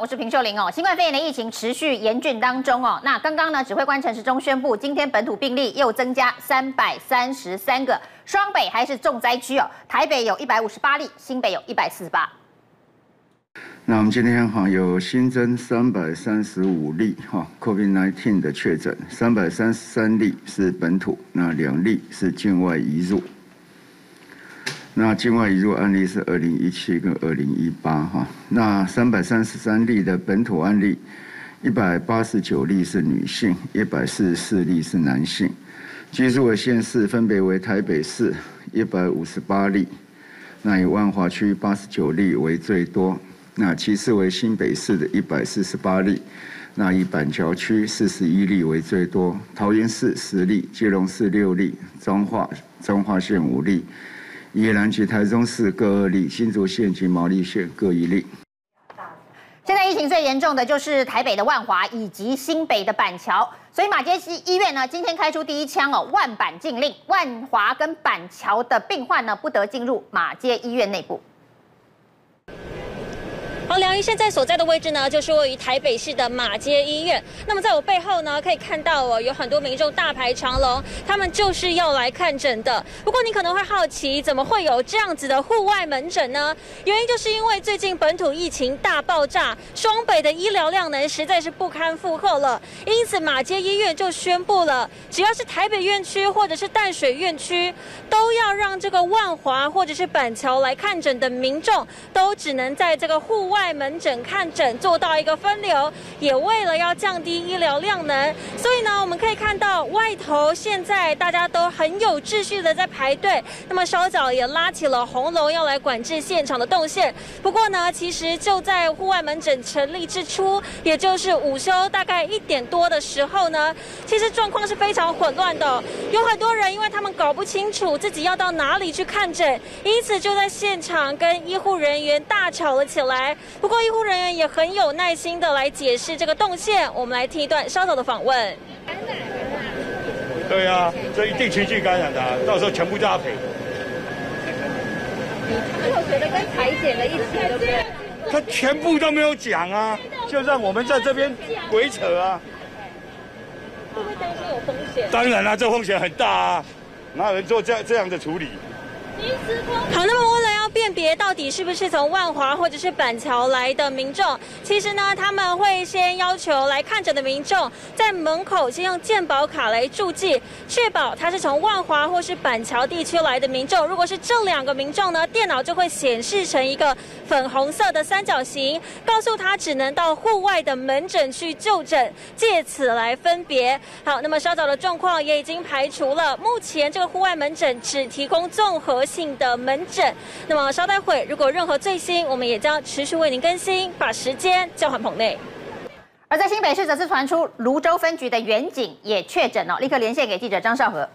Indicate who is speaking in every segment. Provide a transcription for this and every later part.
Speaker 1: 我是平秀玲哦。新冠肺炎的疫情持续严峻当中哦。那刚刚呢，指挥官陈时中宣布，今天本土病例又增加三百三十三个，双北还是重灾区哦。台北有一百五十八例，新北有一百四十八。
Speaker 2: 那我们今天哈有新增三百三十五例哈 COVID-19 的确诊，三百三十三例是本土，那两例是境外移入。那境外移入案例是二零一七跟二零一八哈，那三百三十三例的本土案例，一百八十九例是女性，一百四十四例是男性。居住的县市分别为台北市一百五十八例，那以万华区八十九例为最多，那其次为新北市的一百四十八例，那以板桥区四十一例为最多，桃园市十例，基隆市六例，彰化彰化县五例。宜兰及台中市各二例，新竹县及毛利县各一例。
Speaker 1: 现在疫情最严重的就是台北的万华以及新北的板桥，所以马偕医院呢今天开出第一枪哦，万板禁令，万华跟板桥的病患呢不得进入马街医院内部。
Speaker 3: 好，梁医现在所在的位置呢，就是位于台北市的马街医院。那么在我背后呢，可以看到哦，有很多民众大排长龙，他们就是要来看诊的。不过你可能会好奇，怎么会有这样子的户外门诊呢？原因就是因为最近本土疫情大爆炸，双北的医疗量能实在是不堪负荷了。因此马街医院就宣布了，只要是台北院区或者是淡水院区，都要让这个万华或者是板桥来看诊的民众，都只能在这个户外。外门诊看诊做到一个分流，也为了要降低医疗量能，所以呢，我们可以看到外头现在大家都很有秩序的在排队。那么稍早也拉起了红龙，要来管制现场的动线。不过呢，其实就在户外门诊成立之初，也就是午休大概一点多的时候呢，其实状况是非常混乱的。有很多人因为他们搞不清楚自己要到哪里去看诊，因此就在现场跟医护人员大吵了起来。不过，医护人员也很有耐心的来解释这个动线。我们来听一段稍早的访问。感染
Speaker 4: 了。对啊，这一定情绪感染的，到时候全部都要赔。
Speaker 5: 你有觉得跟裁剪的一起，对不对？
Speaker 4: 他全部都没有讲啊，就让我们在这边鬼扯啊。
Speaker 5: 会不会担心有风险？
Speaker 4: 当然了，这风险很大啊，哪有人做这样这样的处理？
Speaker 3: 好，那么为了要辨别到底是不是从万华或者是板桥来的民众，其实呢，他们会先要求来看诊的民众在门口先用健保卡来注记，确保他是从万华或是板桥地区来的民众。如果是这两个民众呢，电脑就会显示成一个粉红色的三角形，告诉他只能到户外的门诊去就诊，借此来分别。好，那么稍早的状况也已经排除了，目前这个户外门诊只提供综合性的门诊，那么稍待会，如果任何最新，我们也将持续为您更新。把时间交还棚内。
Speaker 1: 而在新北市则是传出泸州分局的远警也确诊了，立刻连线给记者张少和。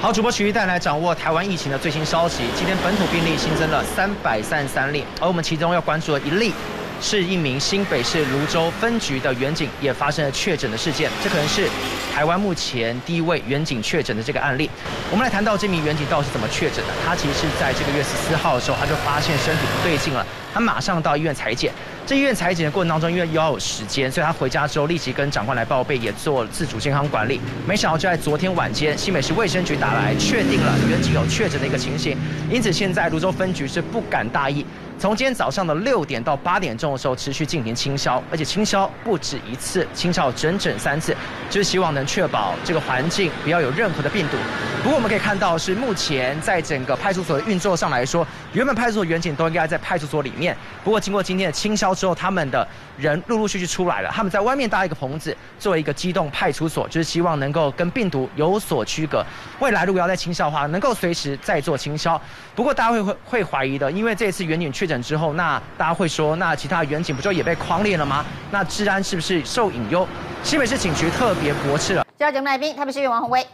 Speaker 6: 好，主播徐玉带来掌握台湾疫情的最新消息。今天本土病例新增了三百三十三例，而我们其中要关注的一例。是一名新北市芦洲分局的员警也发生了确诊的事件，这可能是台湾目前第一位员警确诊的这个案例。我们来谈到这名员警到底是怎么确诊的。他其实是在这个月十四号的时候，他就发现身体不对劲了，他马上到医院裁检。这医院裁检的过程当中，因为要有时间，所以他回家之后立即跟长官来报备，也做自主健康管理。没想到就在昨天晚间，新北市卫生局打来，确定了员警有确诊的一个情形。因此现在泸州分局是不敢大意。从今天早上的六点到八点钟的时候，持续进行清消，而且清消不止一次，清消整整三次，就是希望能确保这个环境不要有任何的病毒。不过我们可以看到，是目前在整个派出所的运作上来说，原本派出所员警都应该在派出所里面。不过经过今天的清消之后，他们的人陆陆续续出来了，他们在外面搭一个棚子，作为一个机动派出所，就是希望能够跟病毒有所区隔。未来如果要再清消的话，能够随时再做清消。不过大家会会会怀疑的，因为这次员警确诊之后，那大家会说，那其他远景不就也被框列了吗？那治安是不是受隐忧？新北市警局特别驳斥了。
Speaker 1: 接到节目来宾，台北市议员王宏威，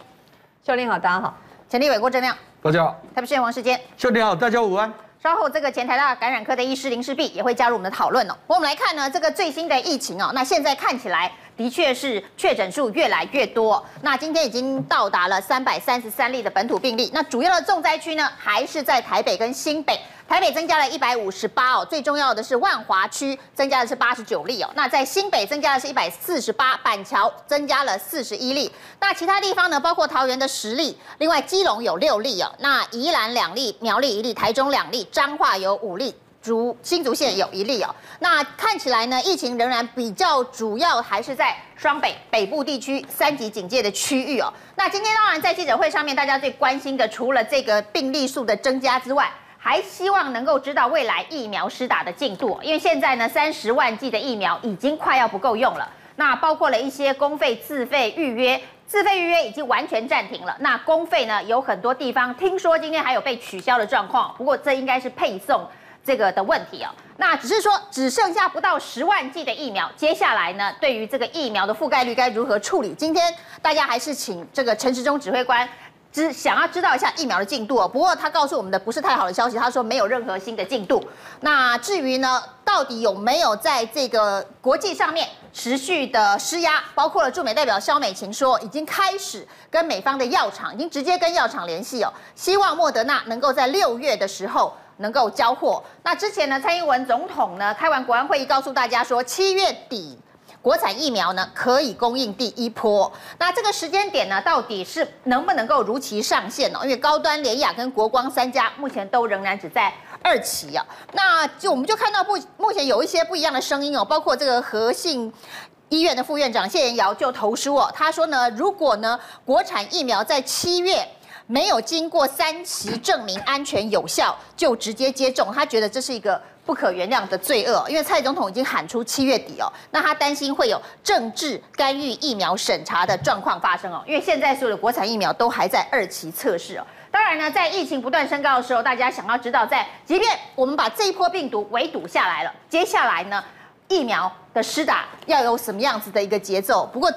Speaker 5: 秀玲好，大家好。
Speaker 1: 陈立伟郭正亮，
Speaker 7: 大家好。
Speaker 1: 台北市议员王世坚，
Speaker 7: 秀玲好，大家午安。
Speaker 1: 稍后这个前台大感染科的医师林世璧也会加入我们的讨论哦。我们来看呢，这个最新的疫情哦，那现在看起来。的确是确诊数越来越多，那今天已经到达了三百三十三例的本土病例。那主要的重灾区呢，还是在台北跟新北。台北增加了一百五十八哦，最重要的是万华区增加的是八十九例哦。那在新北增加的是一百四十八，板桥增加了四十一例。那其他地方呢，包括桃园的十例，另外基隆有六例哦，那宜兰两例，苗栗一例，台中两例，彰化有五例。竹新竹县有一例哦，那看起来呢，疫情仍然比较主要还是在双北北部地区三级警戒的区域哦。那今天当然在记者会上面，大家最关心的除了这个病例数的增加之外，还希望能够知道未来疫苗施打的进度，因为现在呢三十万剂的疫苗已经快要不够用了。那包括了一些公费自费预约，自费预约已经完全暂停了。那公费呢，有很多地方听说今天还有被取消的状况，不过这应该是配送。这个的问题哦，那只是说只剩下不到十万剂的疫苗，接下来呢，对于这个疫苗的覆盖率该如何处理？今天大家还是请这个陈时中指挥官，只想要知道一下疫苗的进度哦。不过他告诉我们的不是太好的消息，他说没有任何新的进度。那至于呢，到底有没有在这个国际上面持续的施压？包括了驻美代表肖美琴说，已经开始跟美方的药厂，已经直接跟药厂联系哦，希望莫德纳能够在六月的时候。能够交货。那之前呢，蔡英文总统呢开完国安会议，告诉大家说，七月底国产疫苗呢可以供应第一波。那这个时间点呢，到底是能不能够如期上线呢？因为高端联雅跟国光三家目前都仍然只在二期啊。那就我们就看到目目前有一些不一样的声音哦，包括这个和信医院的副院长谢延尧就投书哦，他说呢，如果呢国产疫苗在七月。没有经过三期证明安全有效就直接接种，他觉得这是一个不可原谅的罪恶。因为蔡总统已经喊出七月底哦，那他担心会有政治干预疫苗审查的状况发生哦。因为现在所有的国产疫苗都还在二期测试哦。当然呢，在疫情不断升高的时候，大家想要知道，在即便我们把这一波病毒围堵下来了，接下来呢，疫苗的施打要有什么样子的一个节奏？不过。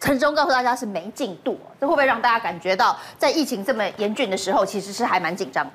Speaker 1: 陈忠告诉大家是没进度，这会不会让大家感觉到在疫情这么严峻的时候，其实是还蛮紧张的？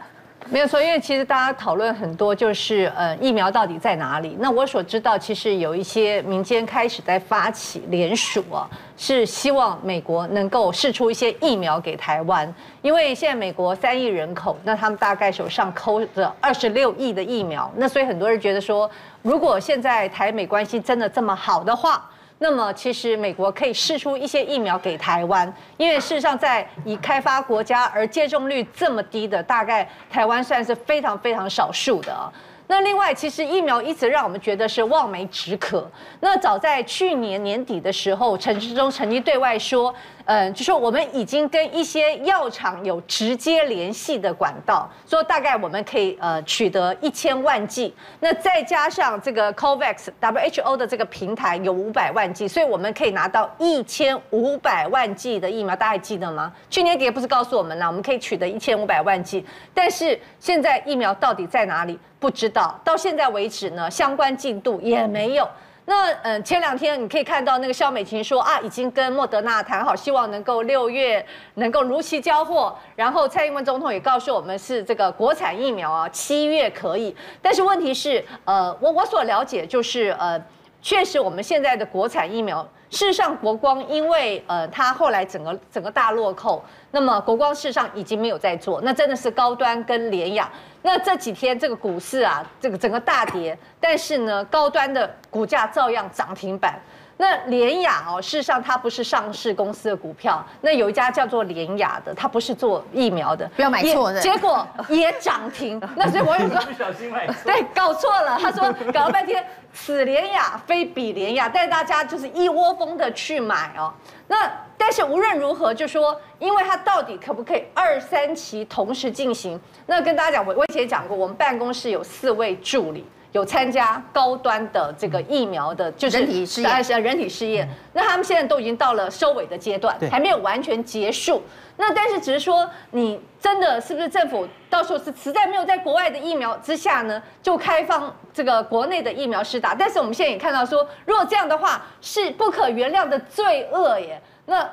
Speaker 5: 没有错，因为其实大家讨论很多，就是呃疫苗到底在哪里？那我所知道，其实有一些民间开始在发起联署啊，是希望美国能够试出一些疫苗给台湾，因为现在美国三亿人口，那他们大概手上抠着二十六亿的疫苗，那所以很多人觉得说，如果现在台美关系真的这么好的话。那么，其实美国可以试出一些疫苗给台湾，因为事实上，在已开发国家而接种率这么低的，大概台湾算是非常非常少数的。那另外，其实疫苗一直让我们觉得是望梅止渴。那早在去年年底的时候，陈志忠曾经对外说，嗯，就说我们已经跟一些药厂有直接联系的管道，说大概我们可以呃取得一千万剂。那再加上这个 COVAX WHO 的这个平台有五百万剂，所以我们可以拿到一千五百万剂的疫苗。大家还记得吗？去年底不是告诉我们了，我们可以取得一千五百万剂，但是现在疫苗到底在哪里？不知道，到现在为止呢，相关进度也没有。那嗯，前两天你可以看到那个肖美琴说啊，已经跟莫德纳谈好，希望能够六月能够如期交货。然后蔡英文总统也告诉我们是这个国产疫苗啊，七月可以。但是问题是，呃，我我所了解就是呃，确实我们现在的国产疫苗。事实上，国光因为呃，它后来整个整个大落后，那么国光事实上已经没有在做，那真的是高端跟联雅。那这几天这个股市啊，这个整个大跌，但是呢，高端的股价照样涨停板。那联雅哦，事实上它不是上市公司的股票，那有一家叫做联雅的，它不是做疫苗的，
Speaker 1: 不要买错的，
Speaker 5: 结果也涨停。那所以我有说，
Speaker 4: 不小心买错，
Speaker 5: 对，搞错了。他说搞了半天，此联雅非彼联雅，但是大家就是一窝蜂的去买哦。那但是无论如何，就说因为它到底可不可以二三期同时进行？那跟大家讲，我我以前讲过，我们办公室有四位助理。有参加高端的这个疫苗的，就是
Speaker 1: 人体试验，
Speaker 5: 是人体试验。那他们现在都已经到了收尾的阶段，还没有完全结束。那但是只是说，你真的是不是政府到时候是实在没有在国外的疫苗之下呢，就开放这个国内的疫苗施打？但是我们现在也看到说，如果这样的话，是不可原谅的罪恶耶。那。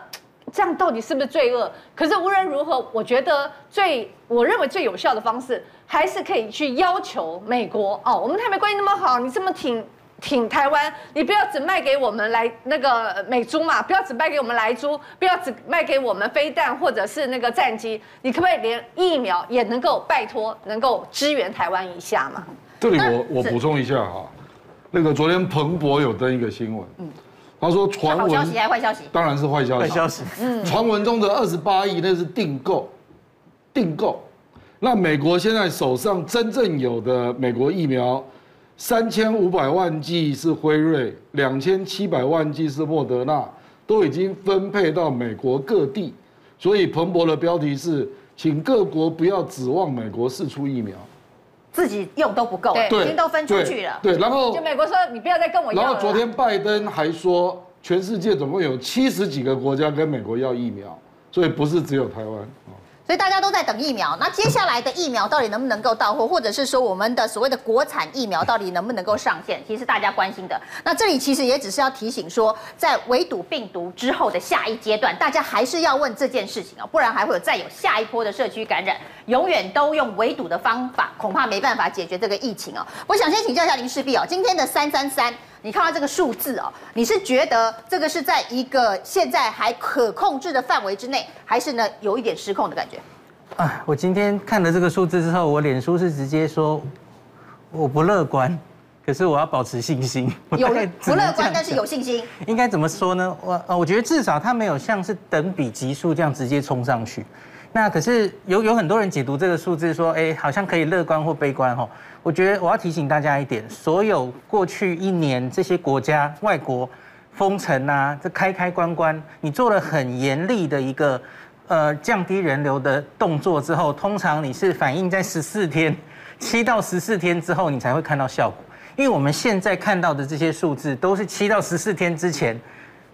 Speaker 5: 这样到底是不是罪恶？可是无论如何，我觉得最我认为最有效的方式，还是可以去要求美国哦。我们台美关系那么好，你这么挺挺台湾，你不要只卖给我们来那个美猪嘛，不要只卖给我们来猪，不要只卖给我们飞弹或者是那个战机，你可不可以连疫苗也能够拜托，能够支援台湾一下嘛？
Speaker 7: 这里我我补充一下哈，那个昨天彭博有登一个新闻，嗯，他说传闻，
Speaker 1: 好消息还是坏消息？
Speaker 7: 当然是坏消息。
Speaker 6: 坏消息，
Speaker 7: 嗯，传闻中的二十八亿那是订购，订购，那美国现在手上真正有的美国疫苗。三千五百万剂是辉瑞，两千七百万剂是莫德纳，都已经分配到美国各地。所以彭博的标题是，请各国不要指望美国试出疫苗，
Speaker 1: 自己用都不够，对，已经都分出去了。
Speaker 7: 对，然后
Speaker 5: 就美国说你不要再跟我要。
Speaker 7: 然后昨天拜登还说，全世界总共有七十几个国家跟美国要疫苗，所以不是只有台湾。
Speaker 1: 所以大家都在等疫苗，那接下来的疫苗到底能不能够到货，或者是说我们的所谓的国产疫苗到底能不能够上线，其实大家关心的。那这里其实也只是要提醒说，在围堵病毒之后的下一阶段，大家还是要问这件事情啊，不然还会有再有下一波的社区感染。永远都用围堵的方法，恐怕没办法解决这个疫情哦。我想先请教一下林氏璧哦，今天的三三三。你看到这个数字哦，你是觉得这个是在一个现在还可控制的范围之内，还是呢有一点失控的感觉？
Speaker 8: 啊，我今天看了这个数字之后，我脸书是直接说我不乐观，可是我要保持信心。
Speaker 1: 有不乐观，但是有信心。
Speaker 8: 应该怎么说呢？我呃，我觉得至少它没有像是等比级数这样直接冲上去。那可是有有很多人解读这个数字说，哎，好像可以乐观或悲观哈。我觉得我要提醒大家一点，所有过去一年这些国家外国封城啊，这开开关关，你做了很严厉的一个呃降低人流的动作之后，通常你是反映在十四天，七到十四天之后你才会看到效果。因为我们现在看到的这些数字都是七到十四天之前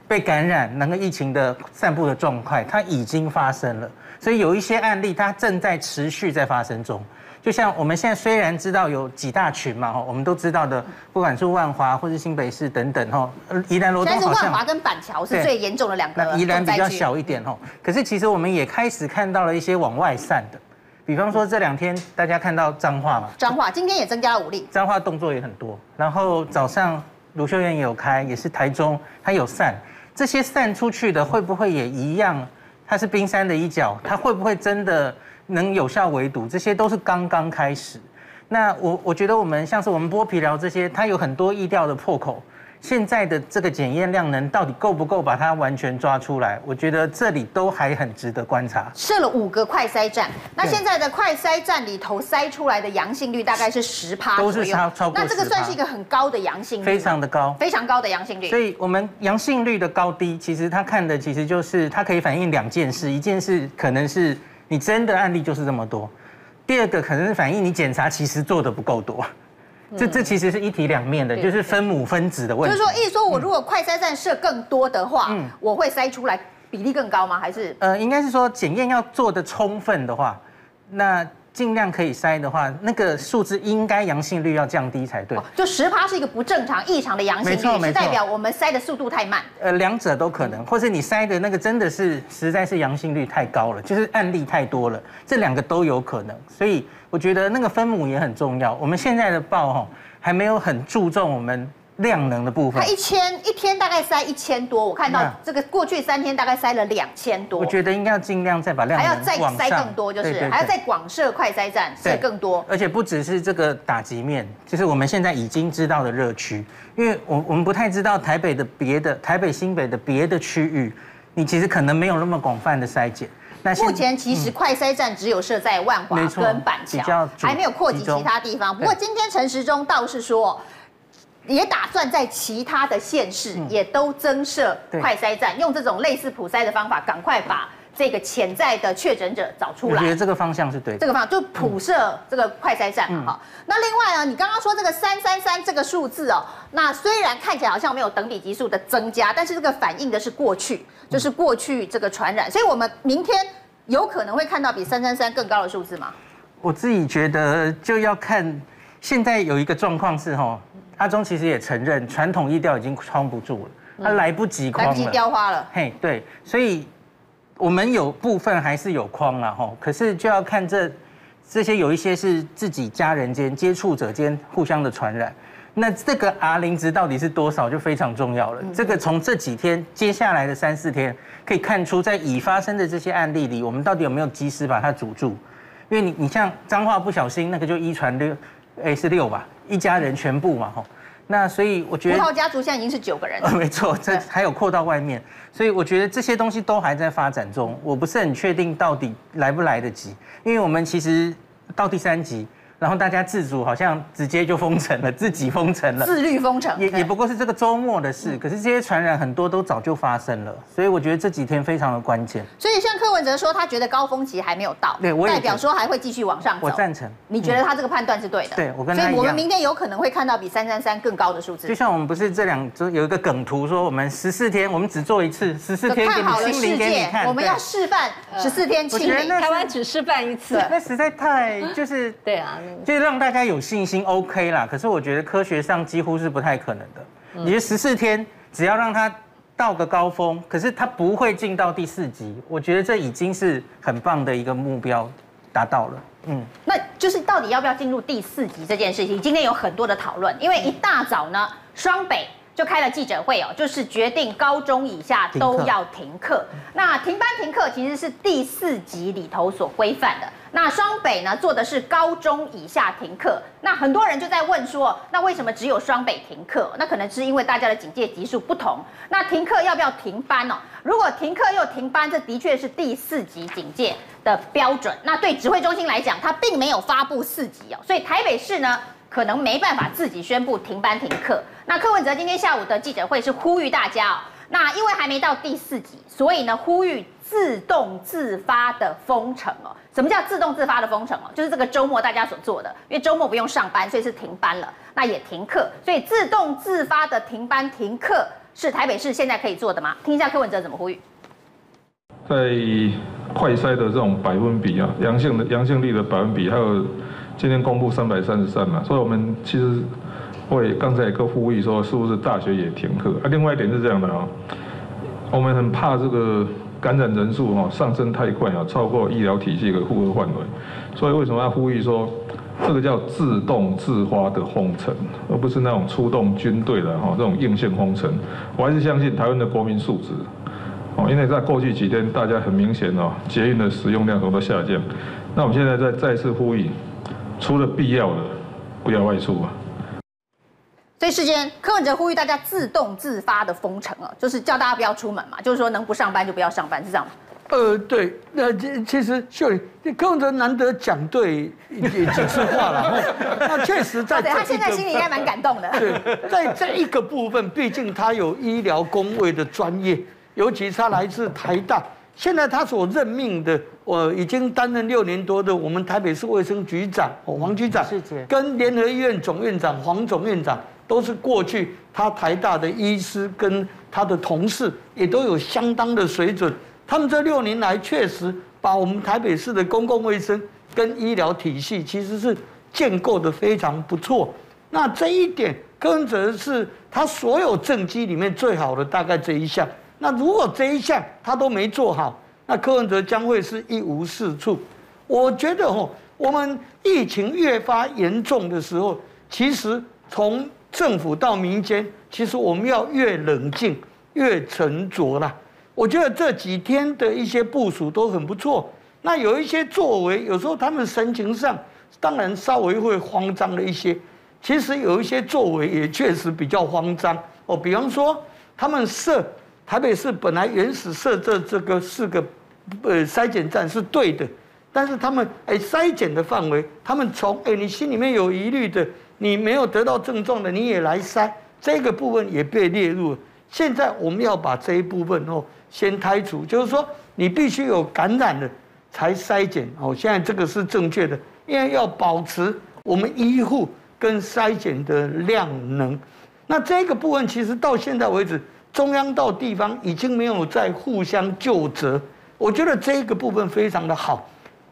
Speaker 8: 被感染，那个疫情的散布的状态，它已经发生了，所以有一些案例它正在持续在发生中。就像我们现在虽然知道有几大群嘛，哈，我们都知道的，不管是万华或是新北市等等，哈，宜兰罗东好像。但是万
Speaker 1: 华跟板桥是最严重的两个。
Speaker 8: 那宜兰比较小一点，哈。可是其实我们也开始看到了一些往外散的，比方说这两天大家看到彰化嘛。
Speaker 1: 彰化今天也增加了五例。
Speaker 8: 彰化动作也很多，然后早上卢秀燕也有开，也是台中，它有散。这些散出去的会不会也一样？它是冰山的一角，它会不会真的？能有效围堵，这些都是刚刚开始。那我我觉得我们像是我们剥皮疗这些，它有很多意调的破口。现在的这个检验量能到底够不够把它完全抓出来？我觉得这里都还很值得观察。
Speaker 1: 设了五个快筛站，那现在的快筛站里头筛出来的阳性率大概是十趴，
Speaker 8: 都是超超过。
Speaker 1: 那这个算是一个很高的阳性率，
Speaker 8: 非常的高，
Speaker 1: 非常高的阳性率。
Speaker 8: 所以我们阳性率的高低，其实它看的其实就是它可以反映两件事，一件事可能是。你真的案例就是这么多，第二个可能是反映你检查其实做的不够多，这这其实是一体两面的，就是分母分子的问题。
Speaker 1: 就是说，意思说我如果快筛站设更多的话，嗯，我会筛出来比例更高吗？还是？
Speaker 8: 呃，应该是说检验要做的充分的话，那。尽量可以筛的话，那个数字应该阳性率要降低才对。
Speaker 1: 就十趴是一个不正常异常的阳性率，是代表我们筛的速度太慢。
Speaker 8: 呃，两者都可能，或是你筛的那个真的是实在是阳性率太高了，就是案例太多了，这两个都有可能。所以我觉得那个分母也很重要。我们现在的报哈还没有很注重我们。量能的部分，
Speaker 1: 它一千一天大概塞一千多，我看到这个过去三天大概塞了两千多。
Speaker 8: 我觉得应该要尽量再把量能
Speaker 1: 还要再塞更多，就是还要再广设快筛站，塞更多。
Speaker 8: 而且不只是这个打击面，就是我们现在已经知道的热区，因为我我们不太知道台北的别的台北新北的别的区域，你其实可能没有那么广泛的筛检。
Speaker 1: 那目前其实快筛站只有设在万华跟板桥，还没有扩及其他地方。不过今天陈时中倒是说。也打算在其他的县市也都增设快筛站，用这种类似普筛的方法，赶快把这个潜在的确诊者找出来。
Speaker 8: 我觉得这个方向是对的。
Speaker 1: 这个方向就普设这个快筛站哈。那另外呢，你刚刚说这个三三三这个数字哦，那虽然看起来好像没有等比级数的增加，但是这个反映的是过去，就是过去这个传染，所以我们明天有可能会看到比三三三更高的数字吗？
Speaker 8: 我自己觉得就要看，现在有一个状况是哈。阿中其实也承认，传统疫调已经框不住了，他来不及框了，来不及
Speaker 1: 雕花了。
Speaker 8: 嘿，对，所以我们有部分还是有框了哈，可是就要看这这些有一些是自己家人间接触者间互相的传染，那这个 R 零值到底是多少就非常重要了。这个从这几天接下来的三四天可以看出，在已发生的这些案例里，我们到底有没有及时把它阻住？因为你你像彰化不小心那个就一传六，哎是六吧，一家人全部嘛吼。那所以我觉得，
Speaker 1: 葡萄家族现在已经是九个人了。
Speaker 8: 没错，这还有扩到外面，所以我觉得这些东西都还在发展中，我不是很确定到底来不来得及，因为我们其实到第三级。然后大家自主好像直接就封城了，自己封城了，
Speaker 1: 自律封城，
Speaker 8: 也也不过是这个周末的事。可是这些传染很多都早就发生了，所以我觉得这几天非常的关键。
Speaker 1: 所以像柯文哲说，他觉得高峰期还没有到，
Speaker 8: 对，我也
Speaker 1: 代表说还会继续往上走。
Speaker 8: 我赞成。
Speaker 1: 你觉得他这个判断是对的？
Speaker 8: 对，我跟他一样。
Speaker 1: 所以我们明天有可能会看到比三三三更高的数字。
Speaker 8: 就像我们不是这两周有一个梗图说，我们十四天我们只做一次，十四天给你清零给你看，
Speaker 1: 我们要示范十四天清零。
Speaker 5: 台湾只示范一次，
Speaker 8: 那实在太就是对啊，就是让大家有。信心 OK 啦，可是我觉得科学上几乎是不太可能的。你的十四天只要让它到个高峰，可是它不会进到第四级，我觉得这已经是很棒的一个目标达到了。嗯，
Speaker 1: 那就是到底要不要进入第四级这件事情，今天有很多的讨论，因为一大早呢，双北。就开了记者会哦，就是决定高中以下都要停课。那停班停课其实是第四级里头所规范的。那双北呢做的是高中以下停课。那很多人就在问说，那为什么只有双北停课？那可能是因为大家的警戒级数不同。那停课要不要停班哦？如果停课又停班，这的确是第四级警戒的标准。那对指挥中心来讲，它并没有发布四级哦，所以台北市呢，可能没办法自己宣布停班停课。那柯文哲今天下午的记者会是呼吁大家哦，那因为还没到第四级，所以呢呼吁自动自发的封城哦。什么叫自动自发的封城哦？就是这个周末大家所做的，因为周末不用上班，所以是停班了，那也停课，所以自动自发的停班停课是台北市现在可以做的吗？听一下柯文哲怎么呼吁。
Speaker 9: 在快筛的这种百分比啊，阳性的阳性率的百分比还有。今天公布三百三十三嘛，所以我们其实会刚才一个呼吁说，是不是大学也停课？啊，另外一点是这样的啊，我们很怕这个感染人数哈上升太快啊，超过医疗体系的负荷范围，所以为什么要呼吁说，这个叫自动自发的封城，而不是那种出动军队的哈这种硬性封城？我还是相信台湾的国民素质哦，因为在过去几天大家很明显哦，捷运的使用量都在下降，那我们现在再再次呼吁。除了必要的，不要外出啊！
Speaker 1: 所以，事先柯文哲呼吁大家自动自发的封城啊，就是叫大家不要出门嘛，就是说能不上班就不要上班，是这样吗？
Speaker 10: 呃，对，那其实秀玲，柯文哲难得讲对几次话了，那确实在，
Speaker 1: 他现在心里应该蛮感动的。
Speaker 10: 对，在这一个部分，毕竟他有医疗工位的专业，尤其是他来自台大。现在他所任命的，我已经担任六年多的我们台北市卫生局长哦，黄局长，跟联合医院总院长黄总院长，都是过去他台大的医师，跟他的同事也都有相当的水准。他们这六年来确实把我们台北市的公共卫生跟医疗体系其实是建构的非常不错。那这一点，柯文哲是他所有政绩里面最好的，大概这一项。那如果这一项他都没做好，那柯文哲将会是一无是处。我觉得哦，我们疫情越发严重的时候，其实从政府到民间，其实我们要越冷静、越沉着啦。我觉得这几天的一些部署都很不错。那有一些作为，有时候他们神情上当然稍微会慌张了一些。其实有一些作为也确实比较慌张哦，比方说他们设。台北市本来原始设置这个四个呃筛检站是对的，但是他们哎筛检的范围，他们从哎你心里面有疑虑的，你没有得到症状的你也来筛，这个部分也被列入了。现在我们要把这一部分哦先开除，就是说你必须有感染了才筛检哦。现在这个是正确的，因为要保持我们医护跟筛检的量能。那这个部分其实到现在为止。中央到地方已经没有在互相救责，我觉得这个部分非常的好，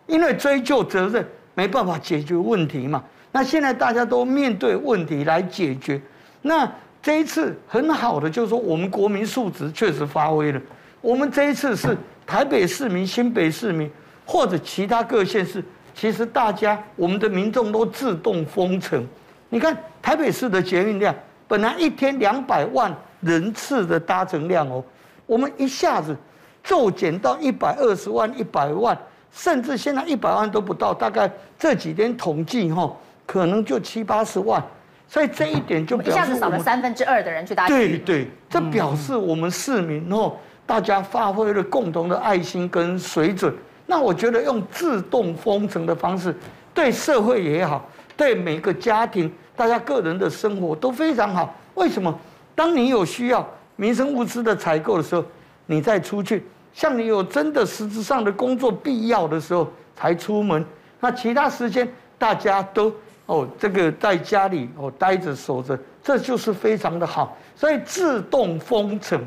Speaker 10: 因为追究责任没办法解决问题嘛。那现在大家都面对问题来解决，那这一次很好的就是说我们国民素质确实发挥了。我们这一次是台北市民、新北市民或者其他各县市，其实大家我们的民众都自动封城，你看台北市的捷运量，本来一天两百万人次的搭乘量哦，我们一下子骤减到一百二十万、一百万，甚至现在一百万都不到，大概这几天统计哈，可能就七八十万。所以这一点就表示
Speaker 1: 一下子少了三分之二的人去搭捷运。
Speaker 10: 对对，这表示我们市民哦，大家发挥了共同的爱心跟水准。那我觉得用自动封城的方式，对社会也好，对每个家庭，大家个人的生活都非常好。为什么？当你有需要民生物资的采购的时候，你再出去；像你有真的实质上的工作必要的时候才出门。那其他时间大家都。哦，这个在家里哦待着守着，这就是非常的好。所以自动封城，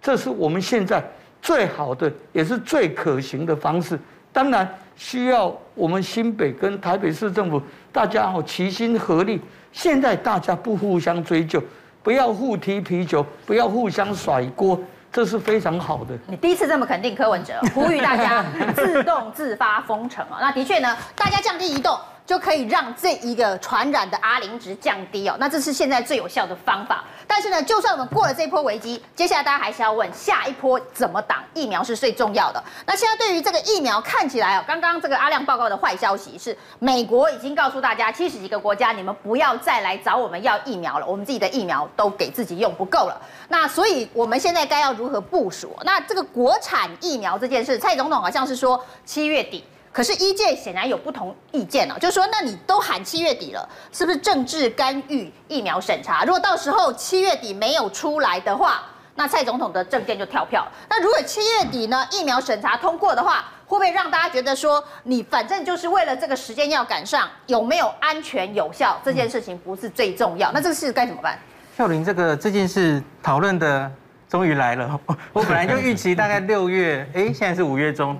Speaker 10: 这是我们现在最好的，也是最可行的方式。当然需要我们新北跟台北市政府大家哦齐心合力。现在大家不互相追究，不要互踢皮球，不要互相甩锅，这是非常好的。
Speaker 1: 你第一次这么肯定柯文哲，呼吁大家自动自发封城啊。那的确呢，大家降低移动。就可以让这一个传染的 R 零值降低哦，那这是现在最有效的方法。但是呢，就算我们过了这一波危机，接下来大家还是要问下一波怎么挡？疫苗是最重要的。那现在对于这个疫苗，看起来哦，刚刚这个阿亮报告的坏消息是，美国已经告诉大家，七十几个国家，你们不要再来找我们要疫苗了，我们自己的疫苗都给自己用不够了。那所以我们现在该要如何部署？那这个国产疫苗这件事，蔡总统好像是说七月底。可是，一届显然有不同意见哦，就是说，那你都喊七月底了，是不是政治干预疫苗审查？如果到时候七月底没有出来的话，那蔡总统的政见就跳票。那如果七月底呢，疫苗审查通过的话，会不会让大家觉得说，你反正就是为了这个时间要赶上，有没有安全有效这件事情不是最重要？那这个事该怎么办？
Speaker 8: 孝林，这个这件事讨论的终于来了，我本来就预期大概六月，哎，现在是五月中。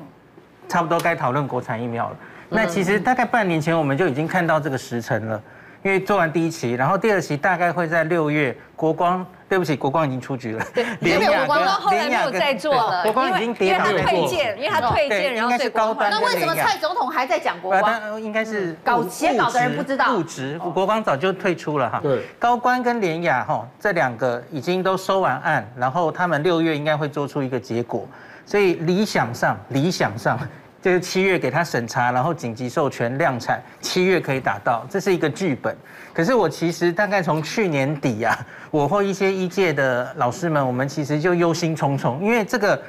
Speaker 8: 差不多该讨论国产疫苗了。那其实大概半年前我们就已经看到这个时程了，因为做完第一期，然后第二期大概会在六月。国光，对不起，国光已经出局了。
Speaker 5: 对，联亚跟后来没有再做了，
Speaker 8: 国光已经跌了。
Speaker 5: 因为他退件，因为他退件，然后是高端。
Speaker 1: 那为什么蔡总统还在讲国光？
Speaker 8: 应该是
Speaker 1: 搞写稿的人不知道。
Speaker 8: 物质，国光早就退出了哈。对。高官跟联雅哈这两个已经都收完案，然后他们六月应该会做出一个结果，所以理想上，理想上。就是七月给他审查，然后紧急授权量产，七月可以打到，这是一个剧本。可是我其实大概从去年底啊，我或一些医界的老师们，我们其实就忧心忡忡，因为这个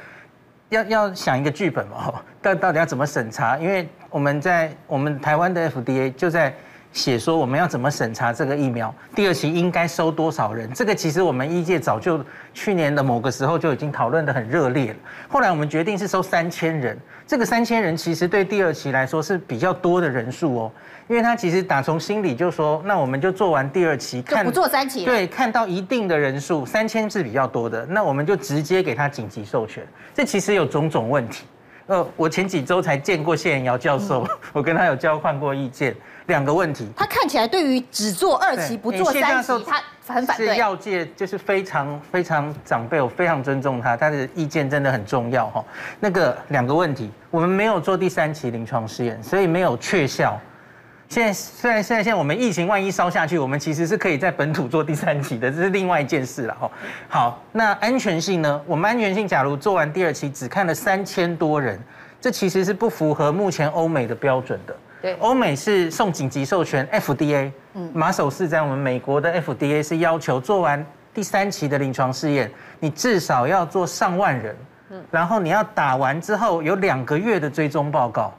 Speaker 8: 要要想一个剧本嘛，到到底要怎么审查？因为我们在我们台湾的 FDA 就在。写说我们要怎么审查这个疫苗？第二期应该收多少人？这个其实我们医界早就去年的某个时候就已经讨论的很热烈了。后来我们决定是收三千人，这个三千人其实对第二期来说是比较多的人数哦，因为他其实打从心里就说，那我们就做完第二期，看
Speaker 1: 不做三期，
Speaker 8: 对，看到一定的人数，三千是比较多的，那我们就直接给他紧急授权。这其实有种种问题。呃，我前几周才见过谢延尧教授，我跟他有交换过意见。两个问题，
Speaker 1: 他看起来对于只做二期不做三期，他很反对。
Speaker 8: 是药界就是非常非常长辈，我非常尊重他，他的意见真的很重要哈。那个两个问题，我们没有做第三期临床试验，所以没有确效。现在虽然现在现在我们疫情万一烧下去，我们其实是可以在本土做第三期的，这是另外一件事了哈。好，那安全性呢？我们安全性假如做完第二期只看了三千多人，这其实是不符合目前欧美的标准的。对欧美是送紧急授权，FDA，嗯，马首是瞻我们美国的 FDA 是要求做完第三期的临床试验，你至少要做上万人，嗯，然后你要打完之后有两个月的追踪报告，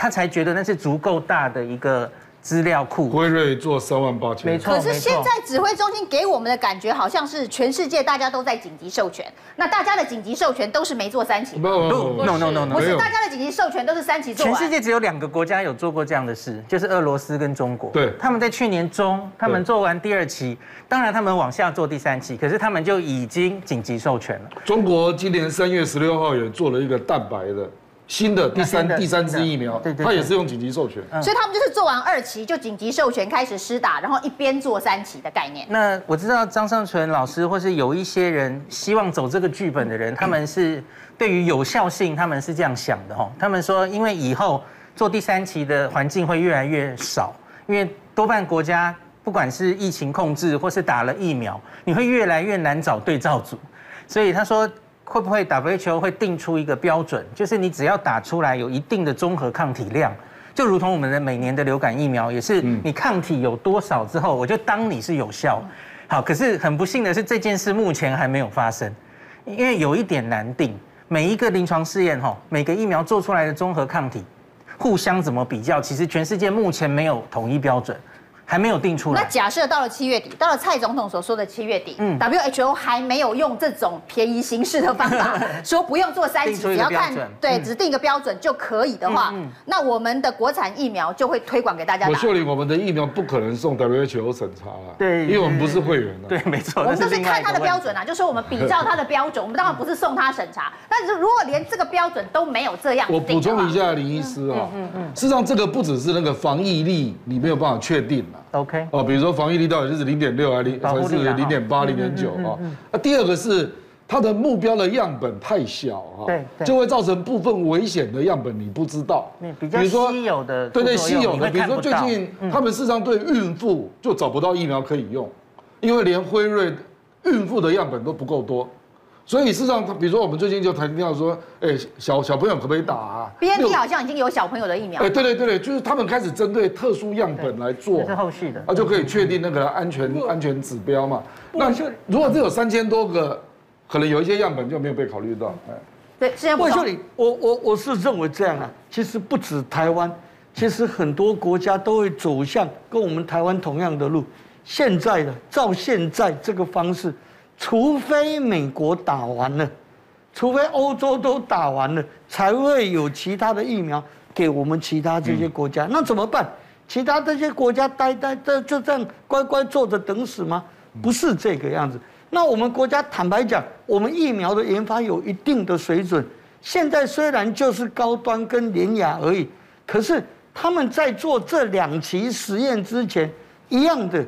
Speaker 8: 他才觉得那是足够大的一个。资料库，辉
Speaker 7: 瑞做三万八千，
Speaker 8: 没错。
Speaker 1: 可是现在指挥中心给我们的感觉好像是全世界大家都在紧急授权，那大家的紧急授权都是没做三期。
Speaker 8: 不不，no no no no，
Speaker 1: 不是大家的紧急授权都是三期做完。
Speaker 8: 全世界只有两个国家有做过这样的事，就是俄罗斯跟中国。
Speaker 7: 对，
Speaker 8: 他们在去年中，他们做完第二期，当然他们往下做第三期，可是他们就已经紧急授权了。
Speaker 7: 中国今年三月十六号也做了一个蛋白的。新的第三第三支疫苗，对对，它也是用紧急授权，
Speaker 1: 所以他们就是做完二期就紧急授权开始施打，然后一边做三期的概念。
Speaker 8: 那我知道张尚存老师或是有一些人希望走这个剧本的人，他们是对于有效性，他们是这样想的哈。他们说，因为以后做第三期的环境会越来越少，因为多半国家不管是疫情控制或是打了疫苗，你会越来越难找对照组。所以他说，会不会 WHO 会定出一个标准，就是你只要打出来有一定的综合抗体量，就如同我们的每年的流感疫苗，也是你抗体有多少之后，我就当你是有效。好，可是很不幸的是，这件事目前还没有发生，因为有一点难定。每一个临床试验哈，每个疫苗做出来的综合抗体，互相怎么比较，其实全世界目前没有统一标准。还没有定出来。
Speaker 1: 那假设到了七月底，到了蔡总统所说的七月底，嗯，WHO 还没有用这种便宜形式的方法，说不用做三期，只要看对，只定一个标准就可以的话，那我们的国产疫苗就会推广给大家。
Speaker 7: 我秀玲，我们的疫苗不可能送 WHO 审查了，对，因为我们不是会员。
Speaker 8: 对，没错。
Speaker 1: 我们就是看他的标准啊，就是我们比照他的标准，我们当然不是送他审查。但是如果连这个标准都没有这样，
Speaker 7: 我补充一下林医师啊，嗯嗯，事实上这个不只是那个防疫力，你没有办法确定了。
Speaker 8: OK，
Speaker 7: 哦，比如说防疫力到底是零点六还是零还是零点八、零点九啊？那第二个是它的目标的样本太小啊，对，就会造成部分危险的样本你不知道。
Speaker 8: 比如说稀有的，
Speaker 7: 对对，稀有的，比如说最近他们事实上对孕妇就找不到疫苗可以用，因为连辉瑞孕妇的样本都不够多。所以事实上，比如说我们最近就谈到说，哎，小小朋友可不可以打啊
Speaker 1: ？BNT 好像已经有小朋友的疫苗。
Speaker 7: 哎，对对对对，就是他们开始针对特殊样本来做，
Speaker 8: 是后续的，
Speaker 7: 啊，就可以确定那个安全安全指标嘛。那如果只有三千多个，可能有一些样本就没有被考虑到。哎，
Speaker 1: 对，现在不
Speaker 10: 秀你，我我我是认为这样啊。其实不止台湾，其实很多国家都会走向跟我们台湾同样的路。现在的照现在这个方式。除非美国打完了，除非欧洲都打完了，才会有其他的疫苗给我们其他这些国家。那怎么办？其他这些国家呆呆的就这样乖乖坐着等死吗？不是这个样子。那我们国家坦白讲，我们疫苗的研发有一定的水准。现在虽然就是高端跟联雅而已，可是他们在做这两期实验之前，一样的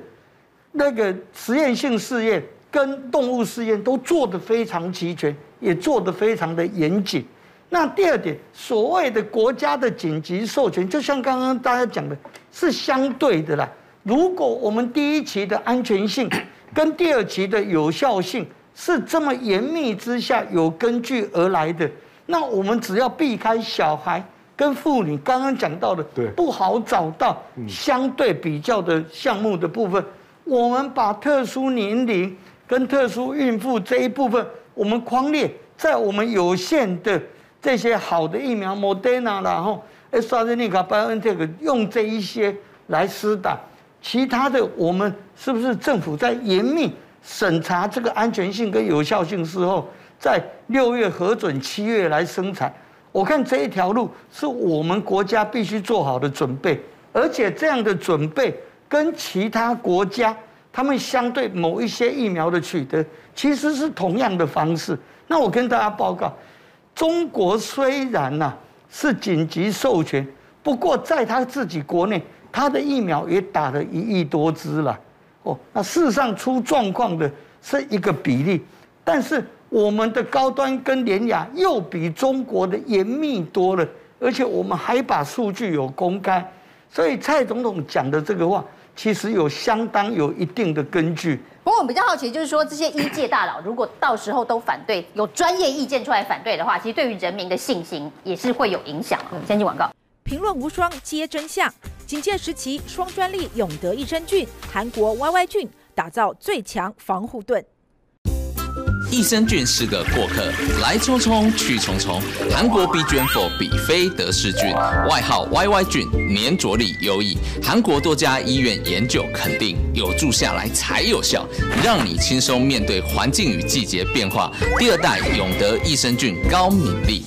Speaker 10: 那个实验性试验。跟动物试验都做得非常齐全，也做得非常的严谨。那第二点，所谓的国家的紧急授权，就像刚刚大家讲的，是相对的啦。如果我们第一期的安全性 跟第二期的有效性是这么严密之下有根据而来的，那我们只要避开小孩跟妇女刚刚讲到的不好找到相对比较的项目的部分，我们把特殊年龄。跟特殊孕妇这一部分，我们匡列在我们有限的这些好的疫苗，Moderna 然后 AstraZeneca、BioNTech 用这一些来施打，其他的我们是不是政府在严密审查这个安全性跟有效性之后，在六月核准，七月来生产？我看这一条路是我们国家必须做好的准备，而且这样的准备跟其他国家。他们相对某一些疫苗的取得，其实是同样的方式。那我跟大家报告，中国虽然呐是紧急授权，不过在他自己国内，他的疫苗也打了一亿多支了。哦，那事实上出状况的是一个比例，但是我们的高端跟联亚又比中国的严密多了，而且我们还把数据有公开，所以蔡总统讲的这个话。其实有相当有一定的根据。
Speaker 1: 不过我们比较好奇，就是说这些医界大佬如果到时候都反对，有专业意见出来反对的话，其实对于人民的信心也是会有影响。先进广告。
Speaker 11: 评论无双，皆真相。警戒时期，双专利永德益生菌，韩国 YY 菌打造最强防护盾。
Speaker 12: 益生菌是个过客，来匆匆去匆匆。韩国 BGM4 比菲德氏菌，外号 YY 菌，粘着力优异。韩国多家医院研究肯定，有住下来才有效，让你轻松面对环境与季节变化。第二代永德益生菌高敏力。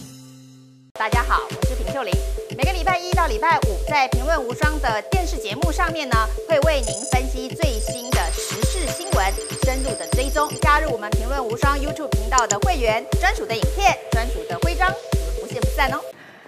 Speaker 1: 大家好，我是平秀玲。每个礼拜一到礼拜五，在评论无双的电视节目上面呢，会为您分析最新，的追踪。加入我们评论无双 YouTube 频道的会员，专属的影片，专属的徽章，我们不见不散哦。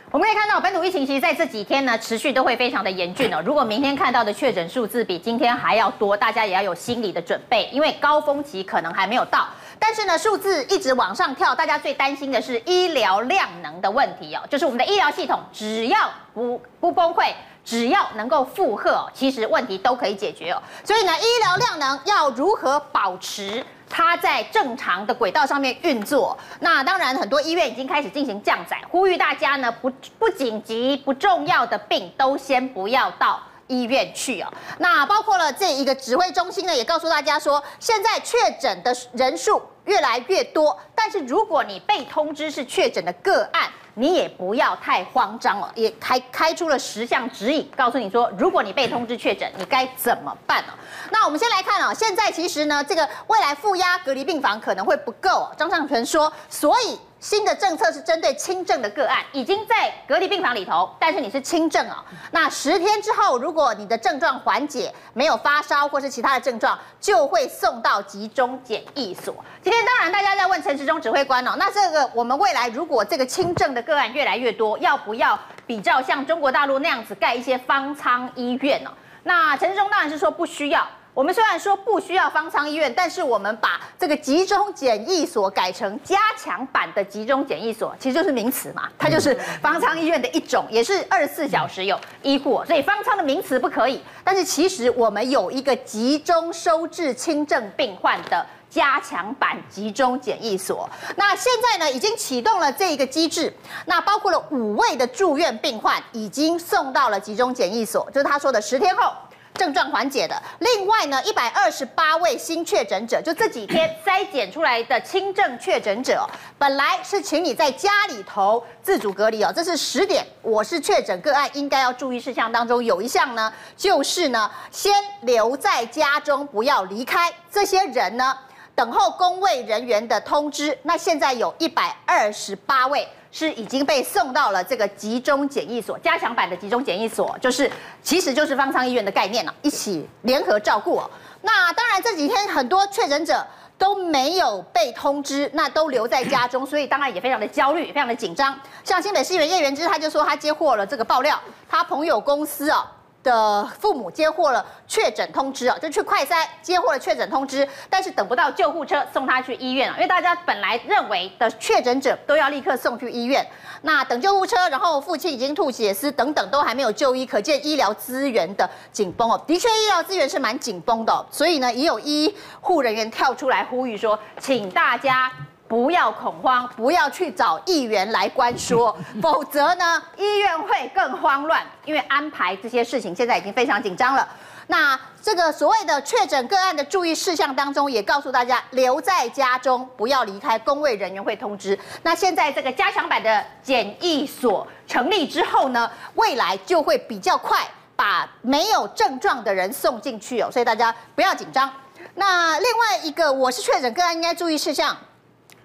Speaker 1: 我们可以看到，本土疫情其实在这几天呢，持续都会非常的严峻哦。如果明天看到的确诊数字比今天还要多，大家也要有心理的准备，因为高峰期可能还没有到。但是呢，数字一直往上跳，大家最担心的是医疗量能的问题哦，就是我们的医疗系统只要不不崩溃，只要能够负荷，其实问题都可以解决哦。所以呢，医疗量能要如何保持它在正常的轨道上面运作？那当然，很多医院已经开始进行降载，呼吁大家呢不不紧急、不重要的病都先不要到。医院去哦，那包括了这一个指挥中心呢，也告诉大家说，现在确诊的人数越来越多，但是如果你被通知是确诊的个案，你也不要太慌张了，也开开出了十项指引，告诉你说，如果你被通知确诊，你该怎么办哦？那我们先来看哦，现在其实呢，这个未来负压隔离病房可能会不够，张尚存说，所以。新的政策是针对轻症的个案，已经在隔离病房里头，但是你是轻症啊。那十天之后，如果你的症状缓解，没有发烧或是其他的症状，就会送到集中检疫所。今天当然大家在问陈时中指挥官哦，那这个我们未来如果这个轻症的个案越来越多，要不要比较像中国大陆那样子盖一些方舱医院呢？那陈时中当然是说不需要。我们虽然说不需要方舱医院，但是我们把这个集中检疫所改成加强版的集中检疫所，其实就是名词嘛，它就是方舱医院的一种，也是二十四小时有医护，所以方舱的名词不可以。但是其实我们有一个集中收治轻症病患的加强版集中检疫所，那现在呢已经启动了这一个机制，那包括了五位的住院病患已经送到了集中检疫所，就是他说的十天后。症状缓解的，另外呢，一百二十八位新确诊者，就这几天筛检出来的轻症确诊者，本来是请你在家里头自主隔离哦，这是十点，我是确诊个案应该要注意事项当中有一项呢，就是呢，先留在家中不要离开，这些人呢，等候公卫人员的通知，那现在有一百二十八位。是已经被送到了这个集中检疫所，加强版的集中检疫所，就是其实就是方舱医院的概念了，一起联合照顾哦。那当然这几天很多确诊者都没有被通知，那都留在家中，所以当然也非常的焦虑，非常的紧张。像新北市议员叶元之他就说他接获了这个爆料，他朋友公司哦。的父母接获了确诊通知啊，就去快筛接获了确诊通知，但是等不到救护车送他去医院啊，因为大家本来认为的确诊者都要立刻送去医院，那等救护车，然后父亲已经吐血丝等等都还没有就医，可见医疗资源的紧绷哦，的确医疗资源是蛮紧绷的，所以呢，也有医护人员跳出来呼吁说，请大家。不要恐慌，不要去找议员来关说，否则呢，医院会更慌乱。因为安排这些事情现在已经非常紧张了。那这个所谓的确诊个案的注意事项当中，也告诉大家留在家中，不要离开，工卫人员会通知。那现在这个加强版的检疫所成立之后呢，未来就会比较快把没有症状的人送进去哦，所以大家不要紧张。那另外一个，我是确诊个案，应该注意事项。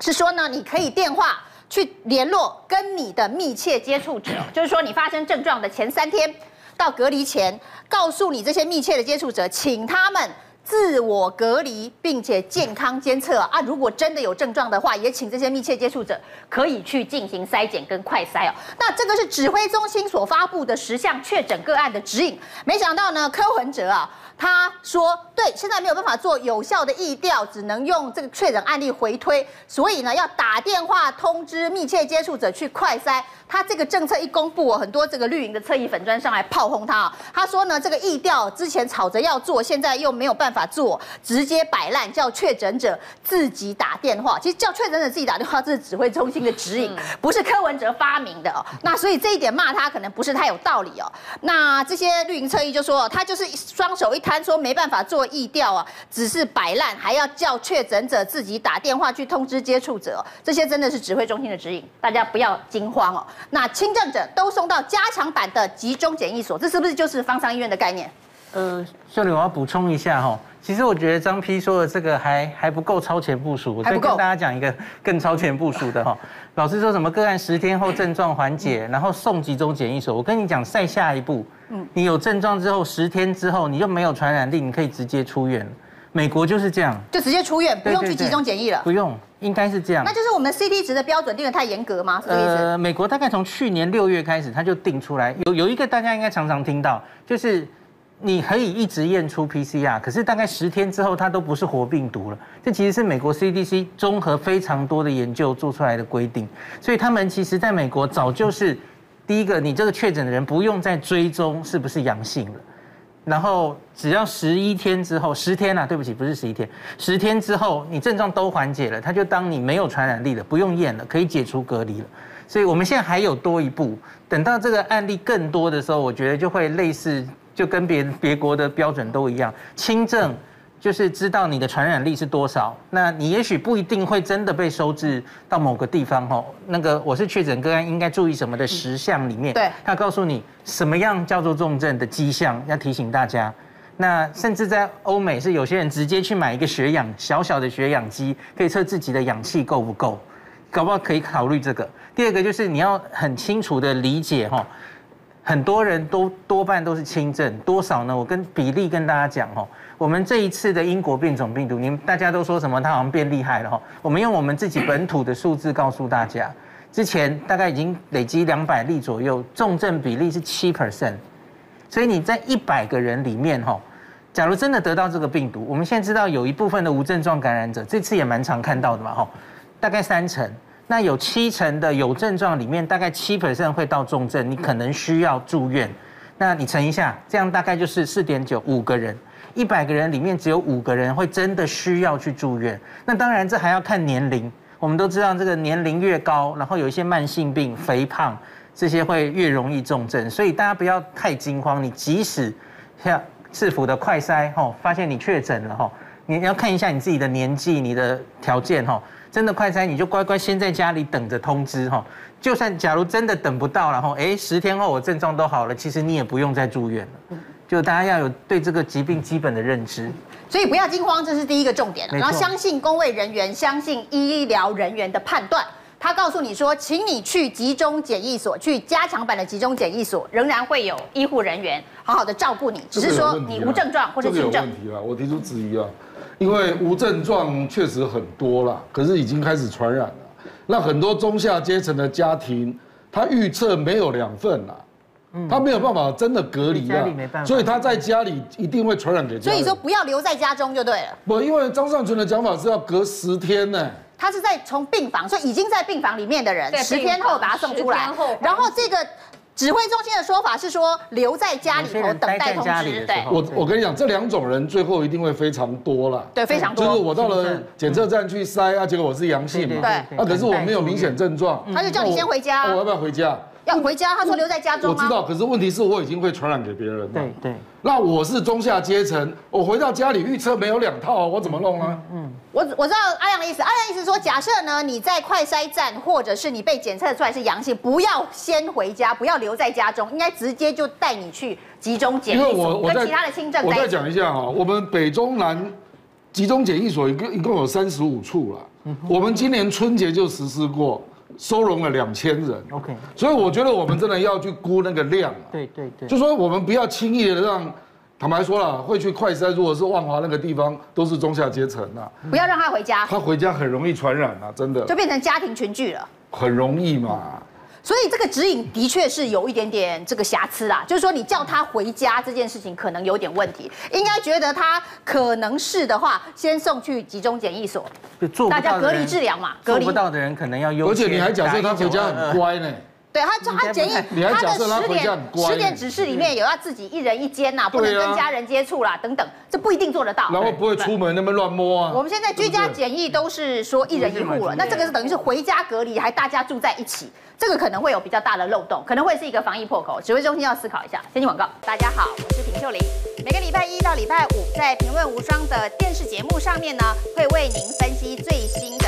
Speaker 1: 是说呢，你可以电话去联络跟你的密切接触者，就是说你发生症状的前三天到隔离前，告诉你这些密切的接触者，请他们自我隔离，并且健康监测啊。如果真的有症状的话，也请这些密切接触者可以去进行筛检跟快筛哦。那这个是指挥中心所发布的十项确诊个案的指引，没想到呢，柯文哲啊。他说：“对，现在没有办法做有效的疫调，只能用这个确诊案例回推，所以呢，要打电话通知密切接触者去快筛。他这个政策一公布，很多这个绿营的侧翼粉砖上来炮轰他啊。他说呢，这个疫调之前吵着要做，现在又没有办法做，直接摆烂，叫确诊者自己打电话。其实叫确诊者自己打电话，这是指挥中心的指引，不是柯文哲发明的哦。那所以这一点骂他可能不是太有道理哦。那这些绿营侧翼就说，他就是双手一摊。”说没办法做疫调啊，只是摆烂，还要叫确诊者自己打电话去通知接触者，这些真的是指挥中心的指引，大家不要惊慌哦。那轻症者都送到加强版的集中检疫所，这是不是就是方舱医院的概念？
Speaker 8: 呃，秀玲，我要补充一下哈，其实我觉得张批说的这个还还不够超前部署，我再跟大家讲一个更超前部署的哈。老师说什么个案十天后症状缓解，然后送集中检疫所，我跟你讲，再下一步。嗯，你有症状之后，十天之后你就没有传染力，你可以直接出院。美国就是这样，
Speaker 1: 就直接出院，不用去集中检疫了。
Speaker 8: 不用，应该是这样。
Speaker 1: 那就是我们 CT 值的标准定的太严格吗？
Speaker 8: 呃，美国大概从去年六月开始，他就定出来，有有一个大家应该常常听到，就是你可以一直验出 PCR，可是大概十天之后，它都不是活病毒了。这其实是美国 CDC 综合非常多的研究做出来的规定，所以他们其实在美国早就是第一个，你这个确诊的人不用再追踪是不是阳性了，然后只要十一天之后，十天啊，对不起，不是十一天，十天之后你症状都缓解了，他就当你没有传染力了，不用验了，可以解除隔离了。所以我们现在还有多一步，等到这个案例更多的时候，我觉得就会类似。就跟别别国的标准都一样，轻症就是知道你的传染力是多少，那你也许不一定会真的被收治到某个地方吼。那个我是确诊个案，应该注意什么的十项里面，对，他告诉你什么样叫做重症的迹象，要提醒大家。那甚至在欧美是有些人直接去买一个血氧小小的血氧机，可以测自己的氧气够不够，搞不好可以考虑这个。第二个就是你要很清楚的理解吼。很多人都多半都是轻症，多少呢？我跟比例跟大家讲哦，我们这一次的英国变种病毒，你们大家都说什么？它好像变厉害了哈。我们用我们自己本土的数字告诉大家，之前大概已经累积两百例左右，重症比例是七 percent，所以你在一百个人里面哈，假如真的得到这个病毒，我们现在知道有一部分的无症状感染者，这次也蛮常看到的嘛哈，大概三成。那有七成的有症状里面，大概七 percent 会到重症，你可能需要住院。那你乘一下，这样大概就是四点九五个人，一百个人里面只有五个人会真的需要去住院。那当然这还要看年龄，我们都知道这个年龄越高，然后有一些慢性病、肥胖这些会越容易重症，所以大家不要太惊慌。你即使像市府的快筛吼，发现你确诊了吼，你要看一下你自己的年纪、你的条件吼。真的快筛，你就乖乖先在家里等着通知哈。就算假如真的等不到，然后哎，十天后我症状都好了，其实你也不用再住院了。就大家要有对这个疾病基本的认知，
Speaker 1: 所以不要惊慌，这是第一个重点。然后相信工卫人员，相信医疗人员的判断。他告诉你说，请你去集中检疫所，去加强版的集中检疫所，仍然会有医护人员好好的照顾你，只是说你无症状或者轻症。
Speaker 7: 这个有问题了，我提出质疑啊。因为无症状确实很多了，可是已经开始传染了。那很多中下阶层的家庭，他预测没有两份了，他没有办法真的隔离啊，所以他在家里一定会传染给家。
Speaker 1: 所以说不要留在家中就对了。
Speaker 7: 不，因为张尚存的讲法是要隔十天呢。
Speaker 1: 他是在从病房，所以已经在病房里面的人，十天后把他送出来，然后这个。指挥中心的说法是说留在家里头等待通知。对，
Speaker 7: 我我跟你讲，这两种人最后一定会非常多了。
Speaker 1: 对，非常多。
Speaker 7: 就是我到了检测站去筛啊，结果我是阳性嘛。对。啊，可是我没有明显症状。
Speaker 1: 他就叫你先回家。
Speaker 7: 我要不要回家？
Speaker 1: 要回家。他说留在家中。
Speaker 7: 我知道，可是问题是我已经会传染给别人了。
Speaker 8: 对对。
Speaker 7: 那我是中下阶层，我回到家里预测没有两套，我怎么弄呢？嗯。
Speaker 1: 我我知道阿亮的意思，阿亮的意思说，假设呢你在快筛站，或者是你被检测出来是阳性，不要先回家，不要留在家中，应该直接就带你去集中检疫所。因为我我跟其他的轻症。
Speaker 7: 我再讲一下哈，我们北中南集中检疫所一共一共有三十五处了，我们今年春节就实施过，收容了两千人。OK，所以我觉得我们真的要去估那个量。
Speaker 8: 对对对，
Speaker 7: 就说我们不要轻易的让。坦白说了，会去快筛，如果是万华那个地方，都是中下阶层呐。
Speaker 1: 不要让他回家，
Speaker 7: 他回家很容易传染啊，真的。
Speaker 1: 就变成家庭群聚了。
Speaker 7: 很容易嘛。
Speaker 1: 所以这个指引的确是有一点点这个瑕疵啦，就是说你叫他回家这件事情可能有点问题，应该觉得他可能是的话，先送去集中检疫所，大家隔离治疗嘛。
Speaker 8: 做不到的人可能要优先。
Speaker 7: 而且你还假设他回家很乖呢。
Speaker 1: 对他，他检疫他的十点十点指示里面有要自己一人一间呐，不能跟家人接触啦，等等，这不一定做得到。
Speaker 7: 然后不会出门那么乱摸啊。
Speaker 1: 我们现在居家检疫都是说一人一户了，那这个是等于是回家隔离，还大家住在一起，这个可能会有比较大的漏洞，可能会是一个防疫破口。指挥中心要思考一下。先进广告，大家好，我是平秀玲。每个礼拜一到礼拜五，在评论无双的电视节目上面呢，会为您分析最新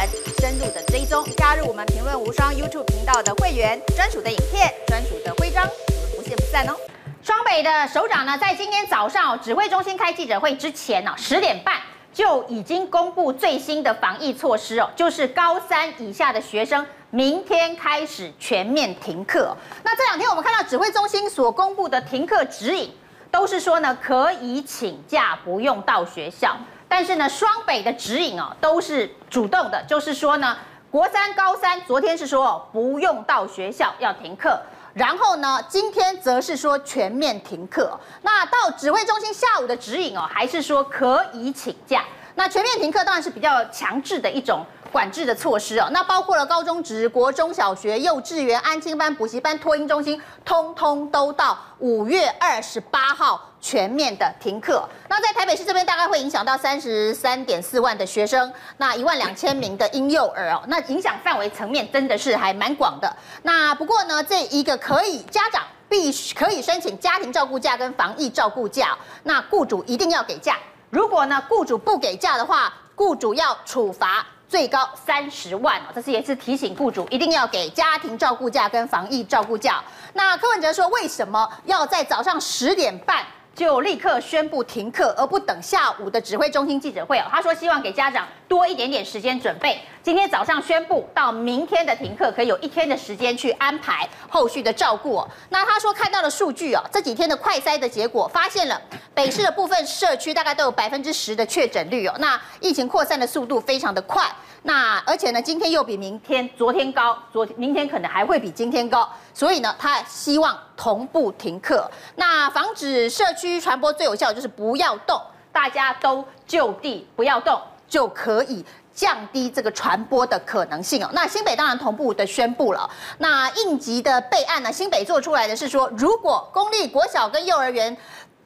Speaker 1: 闻，深入的追踪。加入我们评论无双 YouTube 频道的会员，专属的影片、专属的徽章，我们不见不散哦。双北的首长呢，在今天早上指挥中心开记者会之前呢，十点半就已经公布最新的防疫措施哦，就是高三以下的学生。明天开始全面停课。那这两天我们看到指挥中心所公布的停课指引，都是说呢可以请假，不用到学校。但是呢，双北的指引哦都是主动的，就是说呢，国三、高三昨天是说不用到学校要停课，然后呢，今天则是说全面停课。那到指挥中心下午的指引哦，还是说可以请假。那全面停课当然是比较强制的一种。管制的措施哦，那包括了高中职、国中小学、幼稚园、安亲班、补习班、托婴中心，通通都到五月二十八号全面的停课。那在台北市这边，大概会影响到三十三点四万的学生，那一万两千名的婴幼儿哦，那影响范围层面真的是还蛮广的。那不过呢，这一个可以家长必须可以申请家庭照顾假跟防疫照顾假，那雇主一定要给假。如果呢，雇主不给假的话，雇主要处罚。最高三十万哦，这次也是提醒雇主一定要给家庭照顾假跟防疫照顾假。那柯文哲说，为什么要在早上十点半就立刻宣布停课，而不等下午的指挥中心记者会哦？他说希望给家长多一点点时间准备。今天早上宣布到明天的停课，可以有一天的时间去安排后续的照顾哦。那他说看到的数据哦，这几天的快筛的结果发现了北市的部分社区大概都有百分之十的确诊率哦。那疫情扩散的速度非常的快。那而且呢，今天又比明天、昨天高，昨天明天可能还会比今天高。所以呢，他希望同步停课。那防止社区传播最有效就是不要动，大家都就地不要动就可以。降低这个传播的可能性哦。那新北当然同步的宣布了。那应急的备案呢？新北做出来的是说，如果公立国小跟幼儿园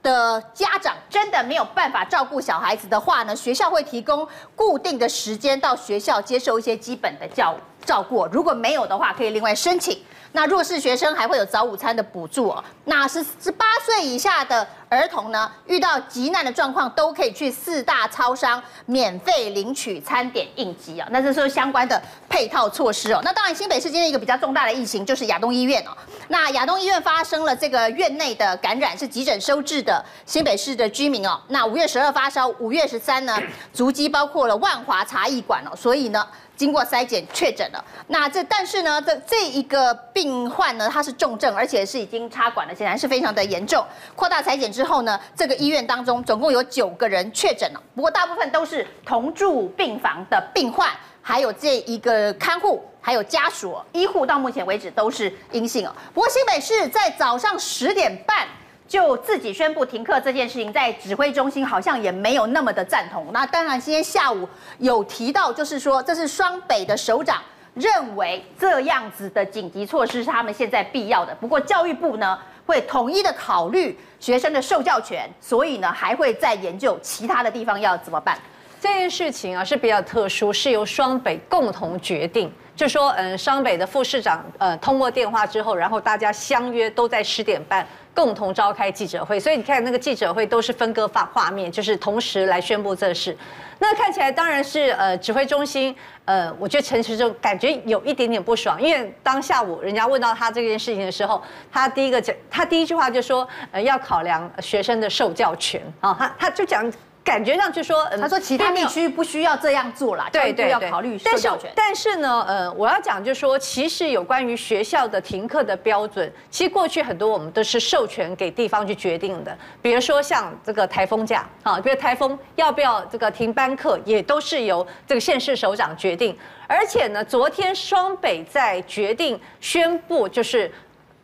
Speaker 1: 的家长真的没有办法照顾小孩子的话呢，学校会提供固定的时间到学校接受一些基本的教照顾。如果没有的话，可以另外申请。那弱势学生还会有早午餐的补助哦。那是十八岁以下的儿童呢，遇到急难的状况，都可以去四大超商免费领取餐点应急啊。那这是相关的配套措施哦。那当然，新北市今天一个比较重大的疫情就是亚东医院哦。那亚东医院发生了这个院内的感染，是急诊收治的新北市的居民哦。那五月十二发烧，五月十三呢，足迹包括了万华茶艺馆哦，所以呢。经过筛检确诊了，那这但是呢，这这一个病患呢，他是重症，而且是已经插管了，显然是非常的严重。扩大采检之后呢，这个医院当中总共有九个人确诊了，不过大部分都是同住病房的病患，还有这一个看护，还有家属，医护到目前为止都是阴性哦。不过新北市在早上十点半。就自己宣布停课这件事情，在指挥中心好像也没有那么的赞同。那当然，今天下午有提到，就是说这是双北的首长认为这样子的紧急措施是他们现在必要的。不过教育部呢会统一的考虑学生的受教权，所以呢还会再研究其他的地方要怎么办。
Speaker 5: 这件事情啊是比较特殊，是由双北共同决定。就说嗯，双北的副市长呃通过电话之后，然后大家相约都在十点半共同召开记者会，所以你看那个记者会都是分割发画面，就是同时来宣布这事。那看起来当然是呃指挥中心呃，我觉得陈时中感觉有一点点不爽，因为当下午人家问到他这件事情的时候，他第一个讲，他第一句话就说呃要考量学生的受教权啊，他他就讲。感觉上就说，
Speaker 1: 他说其他地区不需要这样做啦，对对，要考虑受教权。
Speaker 5: 但是呢，呃，我要讲就是说，其实有关于学校的停课的标准，其实过去很多我们都是授权给地方去决定的。比如说像这个台风假，啊，比如台风要不要这个停班课，也都是由这个县市首长决定。而且呢，昨天双北在决定宣布，就是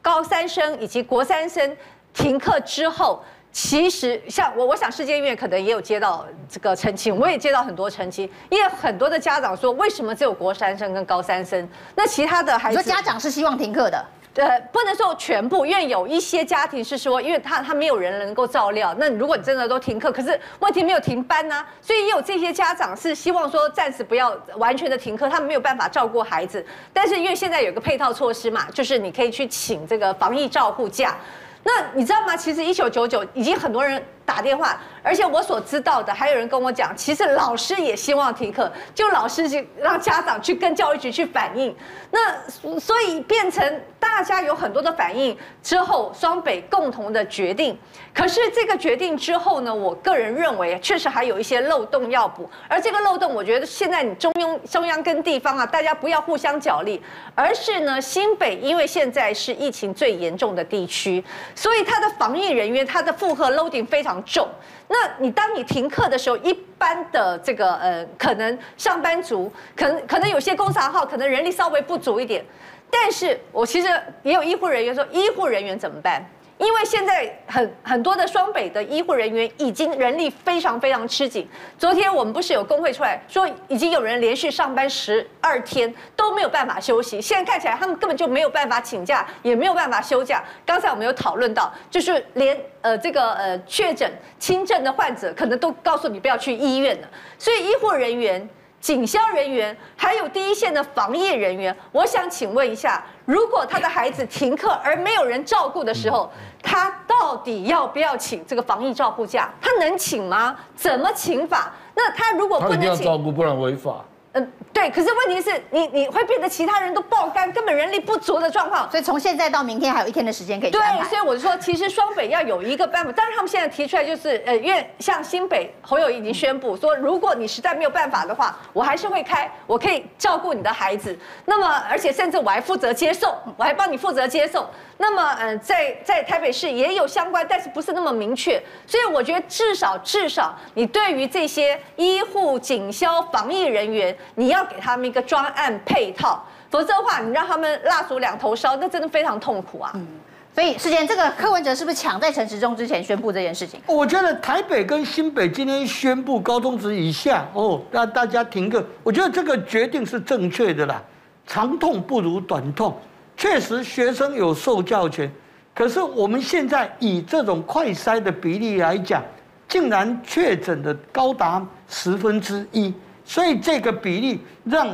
Speaker 5: 高三生以及国三生停课之后。其实，像我，我想世界医院可能也有接到这个澄清，我也接到很多澄清，因为很多的家长说，为什么只有国三生跟高三生？那其他的孩子，
Speaker 1: 你说家长是希望停课的？
Speaker 5: 呃，不能说全部，因为有一些家庭是说，因为他他没有人能够照料，那如果你真的都停课，可是问题没有停班呢、啊，所以也有这些家长是希望说暂时不要完全的停课，他们没有办法照顾孩子，但是因为现在有个配套措施嘛，就是你可以去请这个防疫照护假。那你知道吗？其实一九九九已经很多人打电话，而且我所知道的，还有人跟我讲，其实老师也希望停课，就老师就让家长去跟教育局去反映。那所以变成大家有很多的反应之后，双北共同的决定。可是这个决定之后呢，我个人认为确实还有一些漏洞要补。而这个漏洞，我觉得现在你中央、中央跟地方啊，大家不要互相角力，而是呢，新北因为现在是疫情最严重的地区，所以它的防疫人员，它的负荷 loading 非常。常重。那你当你停课的时候，一般的这个呃，可能上班族，可能可能有些公司行号可能人力稍微不足一点，但是我其实也有医护人员说，医护人员怎么办？因为现在很很多的双北的医护人员已经人力非常非常吃紧。昨天我们不是有工会出来说，已经有人连续上班十二天都没有办法休息。现在看起来他们根本就没有办法请假，也没有办法休假。刚才我们有讨论到，就是连呃这个呃确诊轻症的患者，可能都告诉你不要去医院了。所以医护人员。警消人员还有第一线的防疫人员，我想请问一下，如果他的孩子停课而没有人照顾的时候，他到底要不要请这个防疫照顾假？他能请吗？怎么请法？那他如果不能
Speaker 7: 请，照顾，不然违法。
Speaker 5: 嗯，对，可是问题是你你会变得其他人都爆肝，根本人力不足的状况。
Speaker 1: 所以从现在到明天还有一天的时间可以
Speaker 5: 对，所以我就说，其实双北要有一个办法。但是他们现在提出来就是，呃，因为像新北侯友宜已经宣布说，如果你实在没有办法的话，我还是会开，我可以照顾你的孩子。那么，而且甚至我还负责接送，我还帮你负责接送。那么，嗯、呃，在在台北市也有相关，但是不是那么明确。所以我觉得至少至少，你对于这些医护、警消、防疫人员，你要给他们一个专案配套，否则的话，你让他们蜡烛两头烧，那真的非常痛苦啊。嗯，
Speaker 1: 所以世坚，这个柯文哲是不是抢在陈时中之前宣布这件事情？
Speaker 10: 我觉得台北跟新北今天宣布高中职以下哦，让大家停课，我觉得这个决定是正确的啦。长痛不如短痛。确实，学生有受教权，可是我们现在以这种快筛的比例来讲，竟然确诊的高达十分之一，所以这个比例让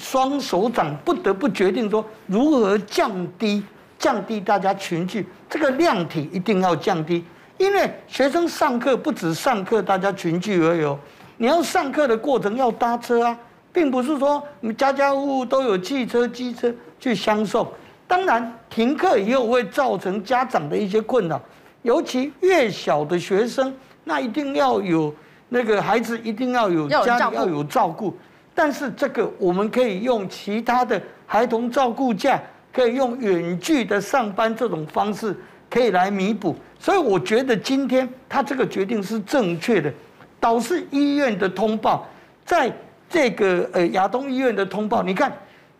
Speaker 10: 双首长不得不决定说，如何降低降低大家群聚，这个量体一定要降低，因为学生上课不止上课大家群聚而已，你要上课的过程要搭车啊，并不是说你家家户户都有汽车、机车去相送。当然，停课以后会造成家长的一些困扰，尤其越小的学生，那一定要有那个孩子一定要有家里要有照顾。但是这个我们可以用其他的孩童照顾假，可以用远距的上班这种方式，可以来弥补。所以我觉得今天他这个决定是正确的。导致医院的通报，在这个呃亚东医院的通报，你看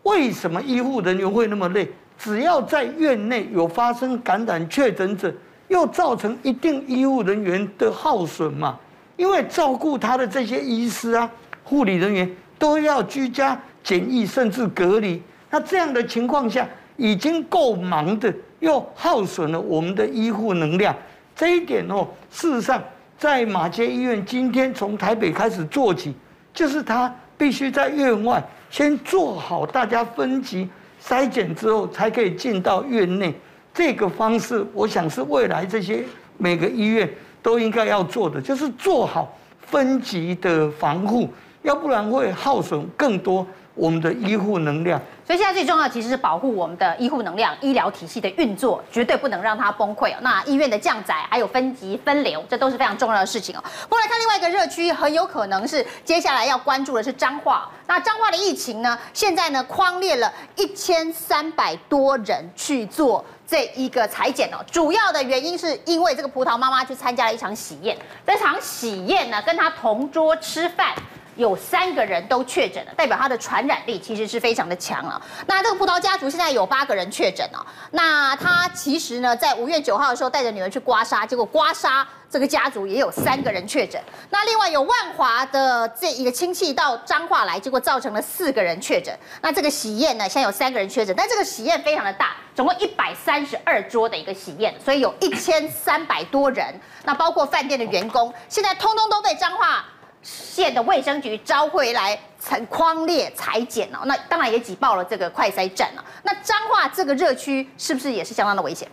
Speaker 10: 为什么医护人员会那么累？只要在院内有发生感染确诊者，又造成一定医务人员的耗损嘛？因为照顾他的这些医师啊、护理人员都要居家检疫甚至隔离，那这样的情况下已经够忙的，又耗损了我们的医护能量。这一点哦，事实上在马偕医院今天从台北开始做起，就是他必须在院外先做好大家分级。筛检之后才可以进到院内，这个方式我想是未来这些每个医院都应该要做的，就是做好分级的防护，要不然会耗损更多我们的医护能量。
Speaker 1: 所以现在最重要其实是保护我们的医护能量，医疗体系的运作绝对不能让它崩溃。那医院的降载还有分级分流，这都是非常重要的事情哦。过来看另外一个热区，很有可能是接下来要关注的是彰化。那彰化的疫情呢，现在呢框列了一千三百多人去做这一个裁剪哦。主要的原因是因为这个葡萄妈妈去参加了一场喜宴，这场喜宴呢跟她同桌吃饭。有三个人都确诊了，代表他的传染力其实是非常的强啊。那这个葡萄家族现在有八个人确诊了。那他其实呢，在五月九号的时候带着女儿去刮痧，结果刮痧这个家族也有三个人确诊。那另外有万华的这一个亲戚到彰化来，结果造成了四个人确诊。那这个喜宴呢，现在有三个人确诊，但这个喜宴非常的大，总共一百三十二桌的一个喜宴，所以有一千三百多人。那包括饭店的员工，现在通通都被彰化。县的卫生局召回来采匡列裁剪哦，那当然也挤爆了这个快筛站了。那彰化这个热区是不是也是相当的危险？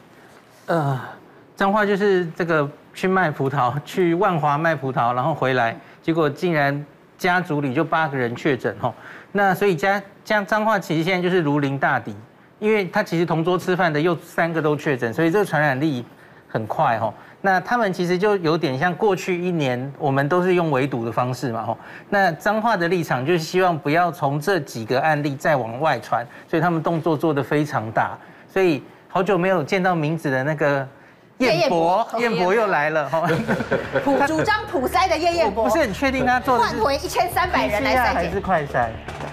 Speaker 8: 呃，彰化就是这个去卖葡萄，去万华卖葡萄，然后回来，结果竟然家族里就八个人确诊哦。那所以家像彰化其实现在就是如临大敌，因为他其实同桌吃饭的又三个都确诊，所以这个传染力很快哦。那他们其实就有点像过去一年，我们都是用围堵的方式嘛，吼。那彰化的立场就是希望不要从这几个案例再往外传，所以他们动作做得非常大。所以好久没有见到名字的那个彦博，彦博又来了哈。
Speaker 1: 普主张普筛的叶彦博，
Speaker 8: 不是很确定他做的
Speaker 1: 换回一千三百人来筛检
Speaker 8: 还是快筛？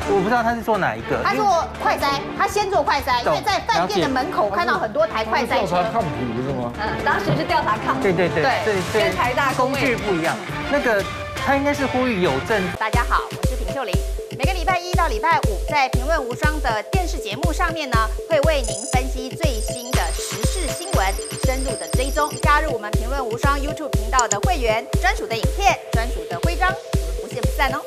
Speaker 8: 我不知道他是做哪一个。
Speaker 1: 他做快筛，他先做快筛，因为在饭店的门口看到很多台快筛车。
Speaker 7: 调查抗体不是吗？
Speaker 5: 嗯，当时是调查抗体。
Speaker 8: 对对对对，
Speaker 5: 跟台大
Speaker 8: 工具不一样。那个他应该是呼吁有证。
Speaker 1: 大家好，我是平秀玲。每个礼拜一到礼拜五，在评论无双的电视节目上面呢，会为您分析最新的时新闻，深入的追踪。加入我们评论无双 YouTube 频道的会员，专属的影片，专属的徽章，我们不见不散哦。